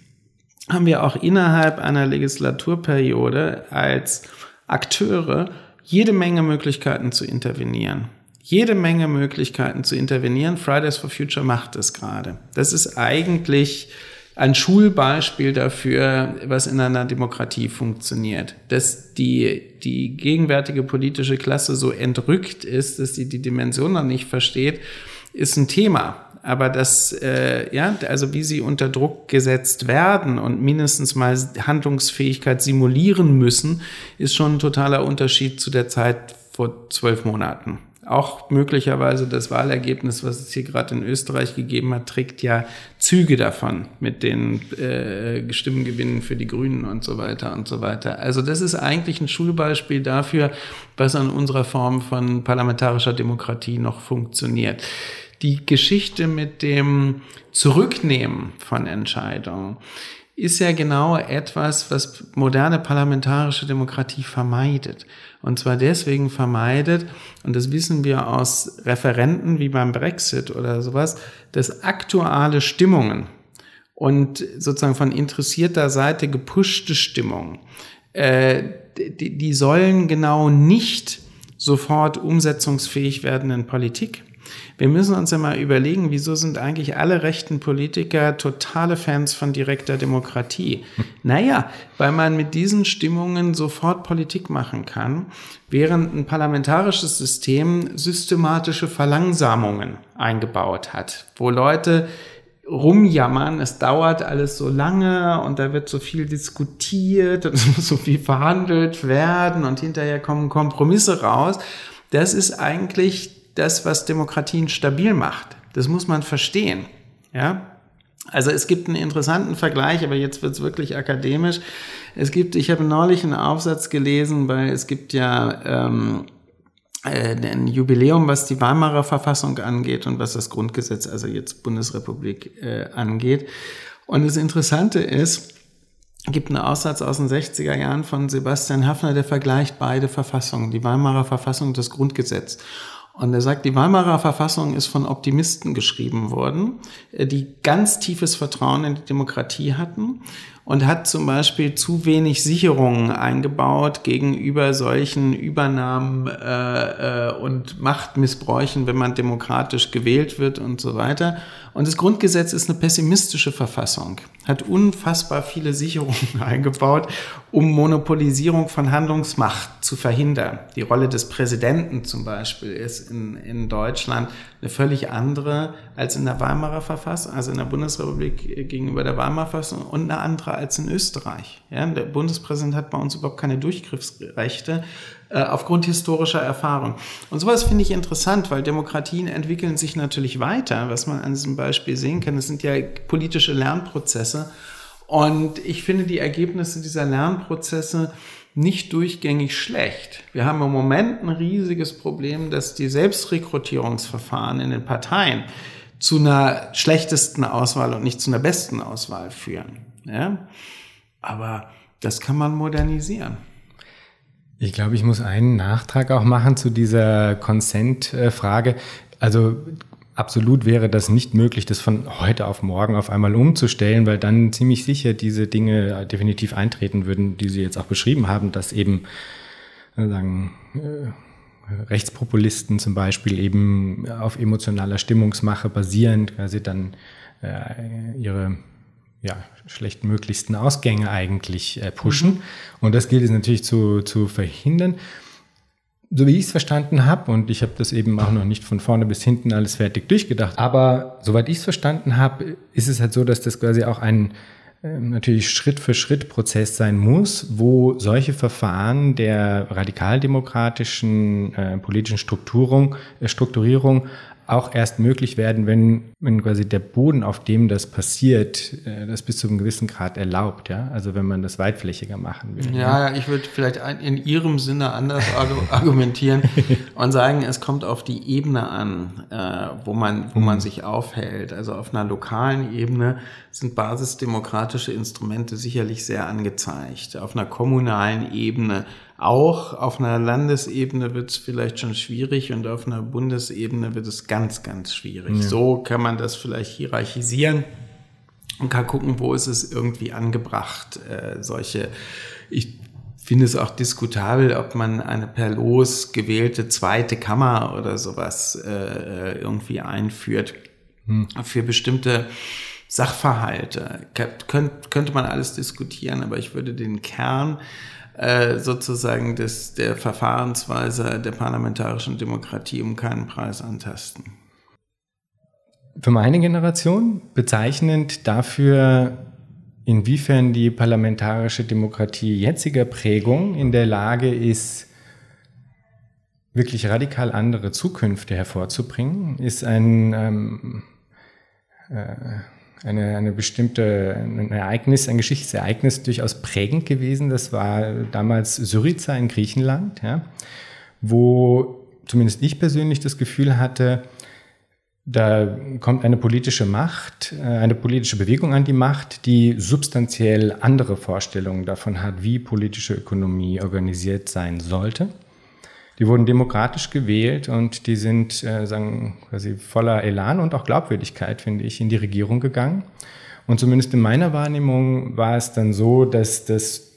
haben wir auch innerhalb einer Legislaturperiode als Akteure jede Menge Möglichkeiten zu intervenieren. Jede Menge Möglichkeiten zu intervenieren. Fridays for Future macht es gerade. Das ist eigentlich ein Schulbeispiel dafür, was in einer Demokratie funktioniert. Dass die, die gegenwärtige politische Klasse so entrückt ist, dass sie die Dimension noch nicht versteht, ist ein Thema aber das, äh, ja, also wie sie unter Druck gesetzt werden und mindestens mal Handlungsfähigkeit simulieren müssen, ist schon ein totaler Unterschied zu der Zeit vor zwölf Monaten. Auch möglicherweise das Wahlergebnis, was es hier gerade in Österreich gegeben hat, trägt ja Züge davon mit den äh, Stimmengewinnen für die Grünen und so weiter und so weiter. Also das ist eigentlich ein Schulbeispiel dafür, was an unserer Form von parlamentarischer Demokratie noch funktioniert die Geschichte mit dem Zurücknehmen von Entscheidungen ist ja genau etwas, was moderne parlamentarische Demokratie vermeidet. Und zwar deswegen vermeidet, und das wissen wir aus Referenten wie beim Brexit oder sowas, dass aktuelle Stimmungen und sozusagen von interessierter Seite gepushte Stimmungen, äh, die, die sollen genau nicht sofort umsetzungsfähig werden in Politik wir müssen uns ja mal überlegen, wieso sind eigentlich alle rechten Politiker totale Fans von direkter Demokratie? Naja, weil man mit diesen Stimmungen sofort Politik machen kann, während ein parlamentarisches System systematische Verlangsamungen eingebaut hat, wo Leute rumjammern, es dauert alles so lange und da wird so viel diskutiert und es muss so viel verhandelt werden und hinterher kommen Kompromisse raus. Das ist eigentlich das, was Demokratien stabil macht. Das muss man verstehen. Ja? Also es gibt einen interessanten Vergleich, aber jetzt wird es wirklich akademisch. Es gibt, ich habe neulich einen Aufsatz gelesen, weil es gibt ja ähm, äh, ein Jubiläum, was die Weimarer Verfassung angeht und was das Grundgesetz, also jetzt Bundesrepublik, äh, angeht. Und das Interessante ist, gibt einen Aussatz aus den 60er Jahren von Sebastian Hafner, der vergleicht beide Verfassungen, die Weimarer Verfassung und das Grundgesetz. Und er sagt, die Weimarer Verfassung ist von Optimisten geschrieben worden, äh, die ganz tiefes Vertrauen in die Demokratie hatten und hat zum Beispiel zu wenig Sicherungen eingebaut gegenüber solchen Übernahmen äh, äh, und Machtmissbräuchen, wenn man demokratisch gewählt wird und so weiter. Und das Grundgesetz ist eine pessimistische Verfassung, hat unfassbar viele Sicherungen eingebaut, um Monopolisierung von Handlungsmacht zu verhindern. Die Rolle des Präsidenten zum Beispiel ist in, in Deutschland eine völlig andere als in der Weimarer Verfassung, also in der Bundesrepublik gegenüber der Weimarer Verfassung und eine andere als in Österreich. Ja, der Bundespräsident hat bei uns überhaupt keine Durchgriffsrechte äh, aufgrund historischer Erfahrung. Und sowas finde ich interessant, weil Demokratien entwickeln sich natürlich weiter, was man an diesem Beispiel sehen kann. Das sind ja politische Lernprozesse. Und ich finde die Ergebnisse dieser Lernprozesse nicht durchgängig schlecht. Wir haben im Moment ein riesiges Problem, dass die Selbstrekrutierungsverfahren in den Parteien zu einer schlechtesten Auswahl und nicht zu einer besten Auswahl führen. Ja? Aber das kann man modernisieren. Ich glaube, ich muss einen Nachtrag auch machen zu dieser Consent-Frage. Also absolut wäre das nicht möglich, das von heute auf morgen auf einmal umzustellen, weil dann ziemlich sicher diese Dinge definitiv eintreten würden, die Sie jetzt auch beschrieben haben, dass eben äh, sagen, äh, Rechtspopulisten zum Beispiel eben auf emotionaler Stimmungsmache basierend quasi dann äh, ihre ja, schlechtmöglichsten Ausgänge eigentlich äh, pushen. Mhm. Und das gilt es natürlich zu, zu verhindern. So wie ich es verstanden habe, und ich habe das eben auch noch nicht von vorne bis hinten alles fertig durchgedacht, aber soweit ich es verstanden habe, ist es halt so, dass das quasi auch ein äh, natürlich Schritt für Schritt Prozess sein muss, wo solche Verfahren der radikaldemokratischen äh, politischen äh, Strukturierung auch erst möglich werden, wenn, wenn quasi der Boden, auf dem das passiert, äh, das bis zu einem gewissen Grad erlaubt, ja. Also wenn man das weitflächiger machen will. Ja, ja. ich würde vielleicht in Ihrem Sinne anders argumentieren und sagen, es kommt auf die Ebene an, äh, wo man, wo man mhm. sich aufhält. Also auf einer lokalen Ebene sind basisdemokratische Instrumente sicherlich sehr angezeigt. Auf einer kommunalen Ebene auch auf einer Landesebene wird es vielleicht schon schwierig und auf einer Bundesebene wird es ganz, ganz schwierig. Ja. So kann man das vielleicht hierarchisieren und kann gucken, wo ist es irgendwie angebracht, äh, solche, ich finde es auch diskutabel, ob man eine per Los gewählte zweite Kammer oder sowas äh, irgendwie einführt hm. für bestimmte Sachverhalte. könnte man alles diskutieren, aber ich würde den Kern äh, sozusagen des, der Verfahrensweise der parlamentarischen Demokratie um keinen Preis antasten. Für meine Generation bezeichnend dafür, inwiefern die parlamentarische Demokratie jetziger Prägung in der Lage ist, wirklich radikal andere Zukünfte hervorzubringen, ist ein ähm, äh, eine, eine bestimmte ein Ereignis, ein Geschichtsereignis durchaus prägend gewesen. Das war damals Syriza in Griechenland, ja, wo zumindest ich persönlich das Gefühl hatte, da kommt eine politische Macht, äh, eine politische Bewegung an die Macht, die substanziell andere Vorstellungen davon hat, wie politische Ökonomie organisiert sein sollte. Die wurden demokratisch gewählt und die sind äh, sagen, quasi voller Elan und auch Glaubwürdigkeit, finde ich, in die Regierung gegangen. Und zumindest in meiner Wahrnehmung war es dann so, dass das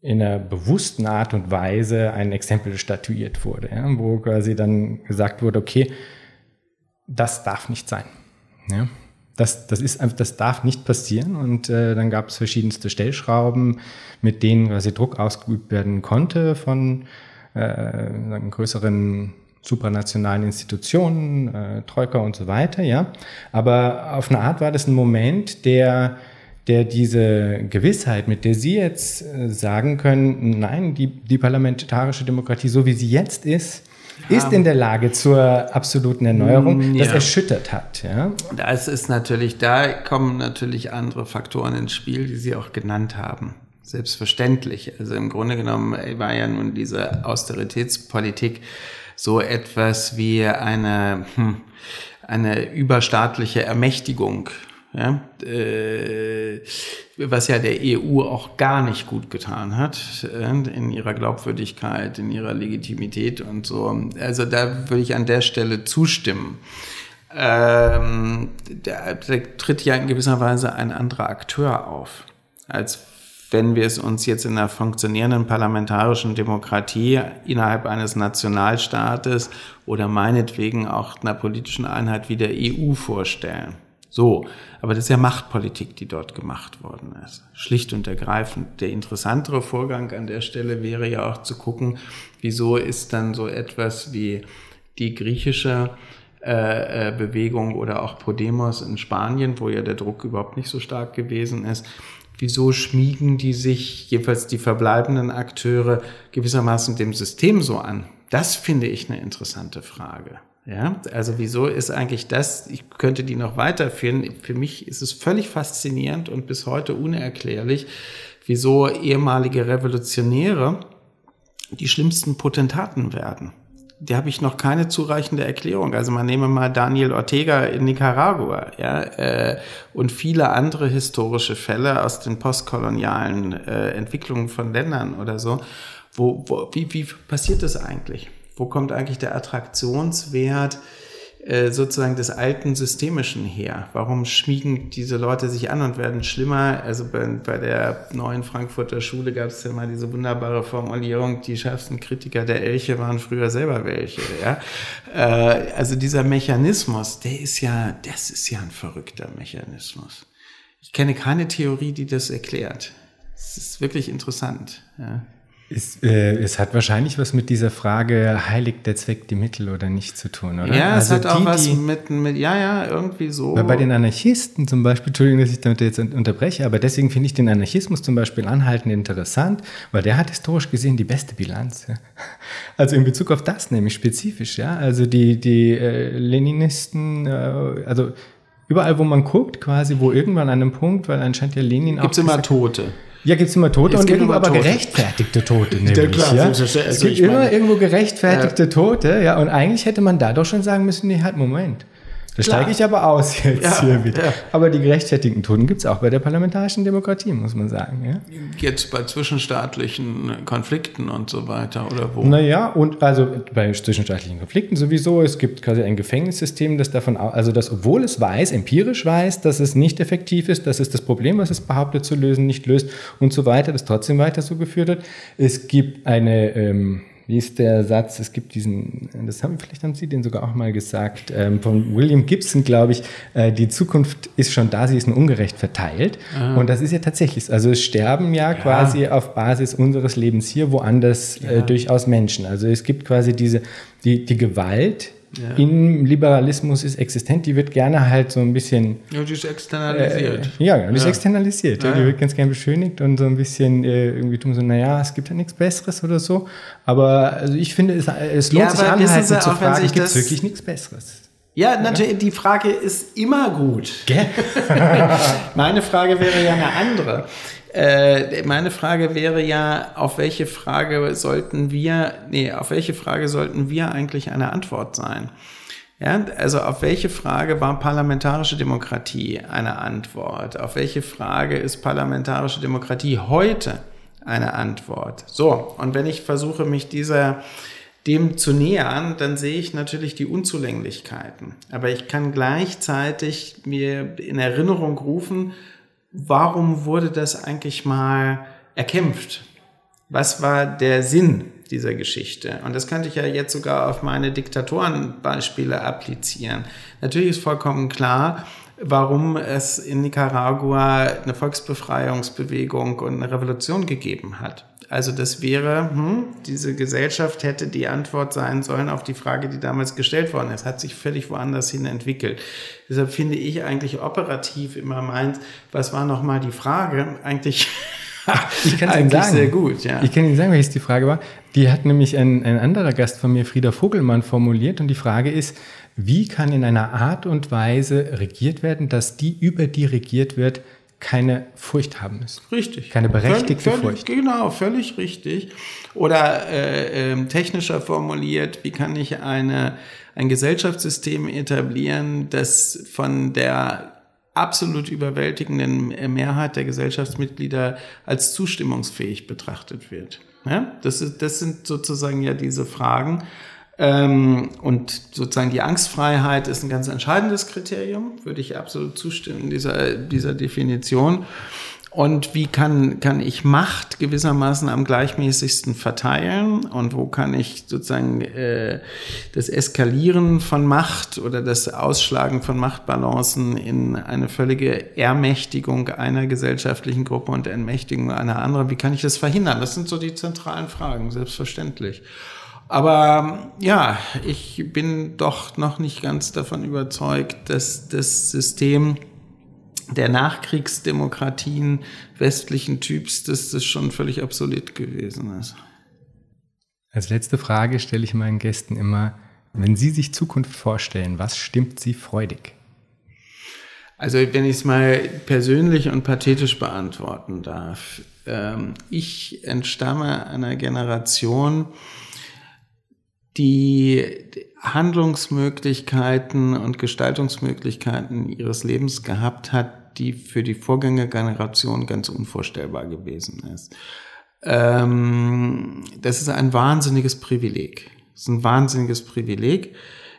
in einer bewussten Art und Weise ein Exempel statuiert wurde, ja, wo quasi dann gesagt wurde, okay, das darf nicht sein. Ja. Das, das, ist, das darf nicht passieren. Und äh, dann gab es verschiedenste Stellschrauben, mit denen quasi Druck ausgeübt werden konnte von äh, größeren supranationalen Institutionen, äh, Troika und so weiter, ja. Aber auf eine Art war das ein Moment, der, der diese Gewissheit, mit der Sie jetzt äh, sagen können, nein, die, die parlamentarische Demokratie, so wie sie jetzt ist, ist in der Lage zur absoluten Erneuerung, mm, ja. das erschüttert hat. Ja? Das ist natürlich, da kommen natürlich andere Faktoren ins Spiel, die Sie auch genannt haben. Selbstverständlich. Also im Grunde genommen war ja nun diese Austeritätspolitik so etwas wie eine, hm, eine überstaatliche Ermächtigung. Ja, äh, was ja der EU auch gar nicht gut getan hat äh, in ihrer Glaubwürdigkeit, in ihrer Legitimität und so. Also da würde ich an der Stelle zustimmen. Ähm, da, da tritt ja in gewisser Weise ein anderer Akteur auf als wenn wir es uns jetzt in einer funktionierenden parlamentarischen Demokratie innerhalb eines Nationalstaates oder meinetwegen auch einer politischen Einheit wie der EU vorstellen. So, aber das ist ja Machtpolitik, die dort gemacht worden ist. Schlicht und ergreifend. Der interessantere Vorgang an der Stelle wäre ja auch zu gucken, wieso ist dann so etwas wie die griechische äh, äh Bewegung oder auch Podemos in Spanien, wo ja der Druck überhaupt nicht so stark gewesen ist, wieso schmiegen die sich, jedenfalls die verbleibenden Akteure, gewissermaßen dem System so an? Das finde ich eine interessante Frage. Ja, also wieso ist eigentlich das, ich könnte die noch weiterführen, für mich ist es völlig faszinierend und bis heute unerklärlich, wieso ehemalige Revolutionäre die schlimmsten Potentaten werden. Die habe ich noch keine zureichende Erklärung. Also man nehme mal Daniel Ortega in Nicaragua, ja, äh, und viele andere historische Fälle aus den postkolonialen äh, Entwicklungen von Ländern oder so. Wo, wo, wie, wie passiert das eigentlich? Wo kommt eigentlich der Attraktionswert äh, sozusagen des alten Systemischen her? Warum schmiegen diese Leute sich an und werden schlimmer? Also bei, bei der neuen Frankfurter Schule gab es ja mal diese wunderbare Formulierung, die schärfsten Kritiker der Elche waren früher selber welche. Ja? Äh, also dieser Mechanismus, der ist ja, das ist ja ein verrückter Mechanismus. Ich kenne keine Theorie, die das erklärt. Es ist wirklich interessant. Ja. Es, äh, es, hat wahrscheinlich was mit dieser Frage, heiligt der Zweck die Mittel oder nicht zu tun, oder? Ja, es also hat die, auch was mit, mit, ja, ja, irgendwie so. Weil bei den Anarchisten zum Beispiel, Entschuldigung, dass ich damit jetzt unterbreche, aber deswegen finde ich den Anarchismus zum Beispiel anhaltend interessant, weil der hat historisch gesehen die beste Bilanz. Ja. Also in Bezug auf das nämlich spezifisch, ja. Also die, die äh, Leninisten, äh, also überall, wo man guckt, quasi, wo irgendwann an einem Punkt, weil anscheinend ja Lenin Gibt's auch. Gibt es immer Tote. Ja, gibt es immer Tote es und irgendwo aber Tote. gerechtfertigte Tote. Nämlich, ja, klar, ja? Also es gibt immer irgendwo gerechtfertigte. Tote, ja, und eigentlich hätte man da doch schon sagen müssen, nee, halt, Moment. Da steige ich aber aus jetzt ja, hier wieder. Ja. Aber die gerechtfertigten Toten gibt es auch bei der parlamentarischen Demokratie, muss man sagen. Ja? Jetzt bei zwischenstaatlichen Konflikten und so weiter, oder wo? Naja, und also bei zwischenstaatlichen Konflikten sowieso. Es gibt quasi ein Gefängnissystem, das davon, also das, obwohl es weiß, empirisch weiß, dass es nicht effektiv ist, dass es das Problem, was es behauptet zu lösen, nicht löst und so weiter, das trotzdem weiter so geführt wird. Es gibt eine, ähm, wie ist der Satz? Es gibt diesen, das haben vielleicht haben Sie den sogar auch mal gesagt, ähm, von William Gibson, glaube ich. Äh, die Zukunft ist schon da, sie ist nur ungerecht verteilt. Ah. Und das ist ja tatsächlich, also es sterben ja, ja, quasi auf Basis unseres Lebens hier, woanders äh, ja. äh, durchaus Menschen. Also es gibt quasi diese die die Gewalt, ja. im Liberalismus ist existent, die wird gerne halt so ein bisschen. Ja, die ist externalisiert. Äh, ja, die ist externalisiert. Ja. Die wird ganz gerne beschönigt und so ein bisschen äh, irgendwie tun so, naja, es gibt ja nichts Besseres oder so. Aber also ich finde, es, es lohnt sich anhalten zu auch, fragen, gibt es wirklich nichts Besseres? Ja, natürlich, die Frage ist immer gut. Meine Frage wäre ja eine andere. Äh, meine Frage wäre ja, auf welche Frage sollten wir, nee, auf welche Frage sollten wir eigentlich eine Antwort sein? Ja, also auf welche Frage war parlamentarische Demokratie eine Antwort? Auf welche Frage ist parlamentarische Demokratie heute eine Antwort? So, und wenn ich versuche, mich dieser dem zu nähern, dann sehe ich natürlich die Unzulänglichkeiten. Aber ich kann gleichzeitig mir in Erinnerung rufen, warum wurde das eigentlich mal erkämpft? Was war der Sinn dieser Geschichte? Und das könnte ich ja jetzt sogar auf meine Diktatorenbeispiele applizieren. Natürlich ist vollkommen klar, warum es in Nicaragua eine Volksbefreiungsbewegung und eine Revolution gegeben hat. Also das wäre, hm, diese Gesellschaft hätte die Antwort sein sollen auf die Frage, die damals gestellt worden ist. Hat sich völlig woanders hin entwickelt. Deshalb finde ich eigentlich operativ immer meins, was war nochmal die Frage? Eigentlich ich kann Ihnen sagen, sehr gut, ja. Ich kann Ihnen sagen, welches die Frage war. Die hat nämlich ein, ein anderer Gast von mir, Frieder Vogelmann, formuliert. Und die Frage ist, wie kann in einer Art und Weise regiert werden, dass die, über die regiert wird, keine Furcht haben müssen. Richtig. Keine berechtigte völlig, Furcht. Genau, völlig richtig. Oder äh, äh, technischer formuliert, wie kann ich eine, ein Gesellschaftssystem etablieren, das von der absolut überwältigenden Mehrheit der Gesellschaftsmitglieder als zustimmungsfähig betrachtet wird. Ja? Das, ist, das sind sozusagen ja diese Fragen. Ähm, und sozusagen die Angstfreiheit ist ein ganz entscheidendes Kriterium, würde ich absolut zustimmen, dieser, dieser Definition. Und wie kann, kann ich Macht gewissermaßen am gleichmäßigsten verteilen? Und wo kann ich sozusagen äh, das Eskalieren von Macht oder das Ausschlagen von Machtbalancen in eine völlige Ermächtigung einer gesellschaftlichen Gruppe und Entmächtigung einer anderen, wie kann ich das verhindern? Das sind so die zentralen Fragen, selbstverständlich. Aber ja, ich bin doch noch nicht ganz davon überzeugt, dass das System der Nachkriegsdemokratien westlichen Typs, dass das schon völlig obsolet gewesen ist. Als letzte Frage stelle ich meinen Gästen immer, Wenn Sie sich Zukunft vorstellen, was stimmt Sie freudig? Also wenn ich es mal persönlich und pathetisch beantworten darf. Ähm, ich entstamme einer Generation, die Handlungsmöglichkeiten und Gestaltungsmöglichkeiten ihres Lebens gehabt hat, die für die Vorgängergeneration ganz unvorstellbar gewesen ist. Ähm, das ist ein wahnsinniges Privileg. Das ist ein wahnsinniges Privileg.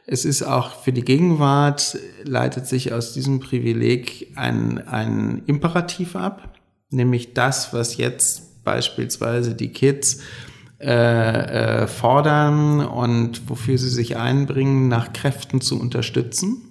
Es ist auch für die Gegenwart, leitet sich aus diesem Privileg ein, ein Imperativ ab, nämlich das, was jetzt beispielsweise die Kids äh, äh, fordern und wofür sie sich einbringen, nach Kräften zu unterstützen.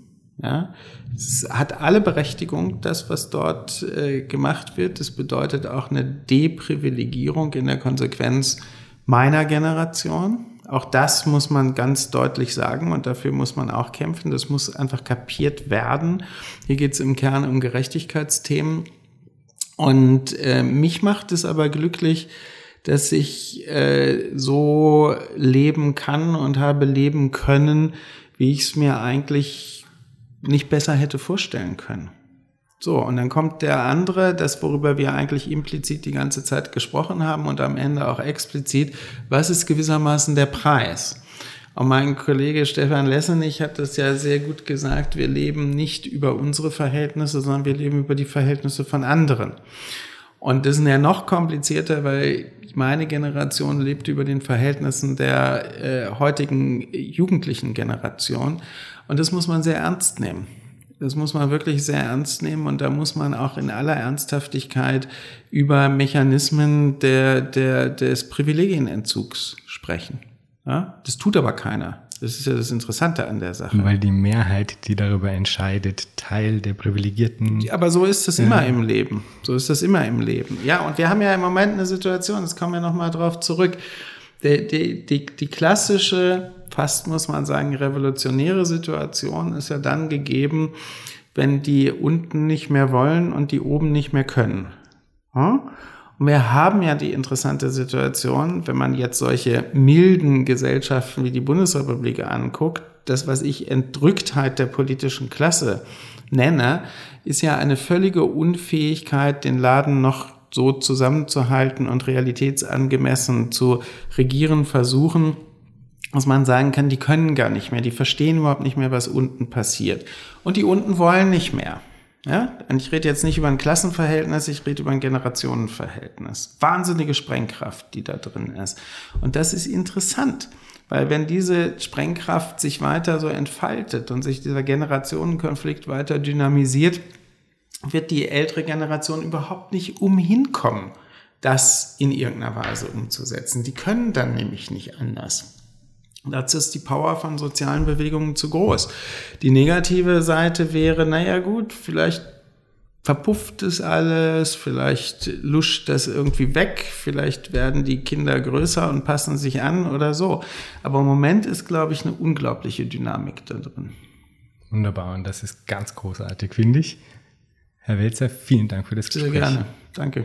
Ja, es hat alle Berechtigung, das, was dort äh, gemacht wird. Das bedeutet auch eine Deprivilegierung in der Konsequenz meiner Generation. Auch das muss man ganz deutlich sagen und dafür muss man auch kämpfen. Das muss einfach kapiert werden. Hier geht es im Kern um Gerechtigkeitsthemen. Und äh, mich macht es aber glücklich, dass ich äh, so leben kann und habe leben können, wie ich es mir eigentlich nicht besser hätte vorstellen können. So, und dann kommt der andere, das, worüber wir eigentlich implizit die ganze Zeit gesprochen haben und am Ende auch explizit, was ist gewissermaßen der Preis? Und mein Kollege Stefan Lessenich hat das ja sehr gut gesagt, wir leben nicht über unsere Verhältnisse, sondern wir leben über die Verhältnisse von anderen. Und das ist ja noch komplizierter, weil meine Generation lebt über den Verhältnissen der äh, heutigen jugendlichen Generation. Und das muss man sehr ernst nehmen. Das muss man wirklich sehr ernst nehmen und da muss man auch in aller Ernsthaftigkeit über Mechanismen der, der, des Privilegienentzugs sprechen. Ja? Das tut aber keiner. Das ist ja das Interessante an der Sache. Weil die Mehrheit, die darüber entscheidet, Teil der privilegierten. Aber so ist es immer im Leben. So ist das immer im Leben. Ja, und wir haben ja im Moment eine Situation, jetzt kommen wir nochmal drauf zurück. Die, die, die, die klassische, fast muss man sagen, revolutionäre Situation ist ja dann gegeben, wenn die unten nicht mehr wollen und die oben nicht mehr können. Hm? Und wir haben ja die interessante Situation, wenn man jetzt solche milden Gesellschaften wie die Bundesrepublik anguckt, das, was ich Entrücktheit der politischen Klasse nenne, ist ja eine völlige Unfähigkeit, den Laden noch so zusammenzuhalten und realitätsangemessen zu regieren versuchen, dass man sagen kann, die können gar nicht mehr, die verstehen überhaupt nicht mehr, was unten passiert. Und die unten wollen nicht mehr. Ja? Und ich rede jetzt nicht über ein Klassenverhältnis, ich rede über ein Generationenverhältnis. Wahnsinnige Sprengkraft, die da drin ist. Und das ist interessant, weil wenn diese Sprengkraft sich weiter so entfaltet und sich dieser Generationenkonflikt weiter dynamisiert, wird die ältere Generation überhaupt nicht umhinkommen, das in irgendeiner Weise umzusetzen. Die können dann nämlich nicht anders. Dazu ist die Power von sozialen Bewegungen zu groß. Die negative Seite wäre, naja gut, vielleicht verpufft es alles, vielleicht luscht das irgendwie weg, vielleicht werden die Kinder größer und passen sich an oder so. Aber im Moment ist, glaube ich, eine unglaubliche Dynamik da drin. Wunderbar, und das ist ganz großartig, finde ich. Herr Welzer, vielen Dank für das Gespräch. Sehr gerne. Danke.